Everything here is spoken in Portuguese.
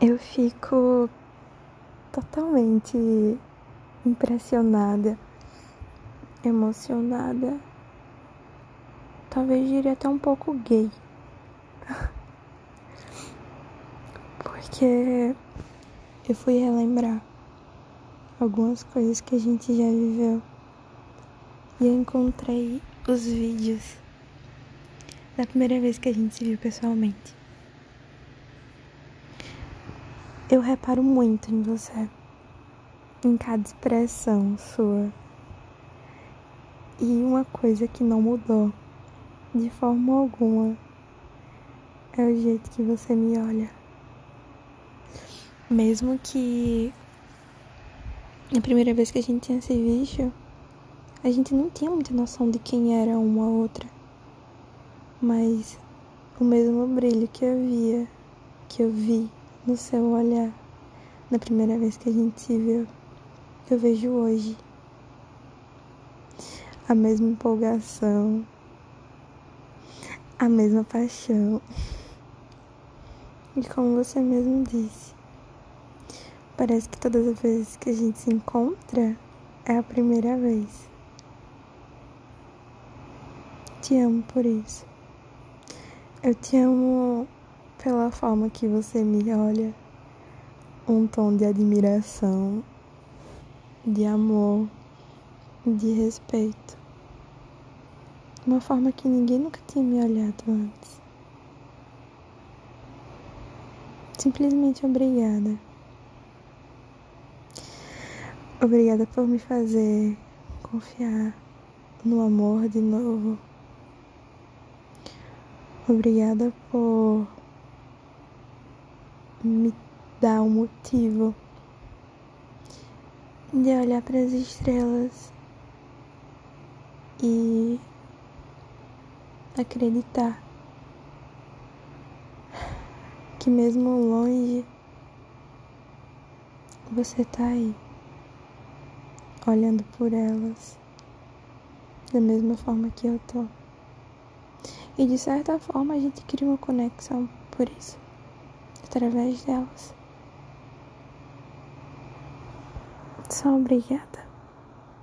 Eu fico totalmente impressionada, emocionada, talvez diria até um pouco gay. Porque eu fui relembrar algumas coisas que a gente já viveu e eu encontrei os vídeos da primeira vez que a gente se viu pessoalmente. Eu reparo muito em você, em cada expressão sua. E uma coisa que não mudou de forma alguma é o jeito que você me olha. Mesmo que a primeira vez que a gente tinha se visto, a gente não tinha muita noção de quem era uma outra. Mas o mesmo brilho que eu via, que eu vi no seu olhar na primeira vez que a gente se viu, eu vejo hoje. A mesma empolgação, a mesma paixão. E como você mesmo disse, parece que todas as vezes que a gente se encontra é a primeira vez. Te amo por isso. Eu te amo pela forma que você me olha, um tom de admiração, de amor, de respeito. Uma forma que ninguém nunca tinha me olhado antes. Simplesmente obrigada. Obrigada por me fazer confiar no amor de novo. Obrigada por me dá um motivo de olhar para as estrelas e acreditar que mesmo longe você tá aí olhando por elas da mesma forma que eu tô. E de certa forma a gente cria uma conexão por isso através delas. Só obrigada.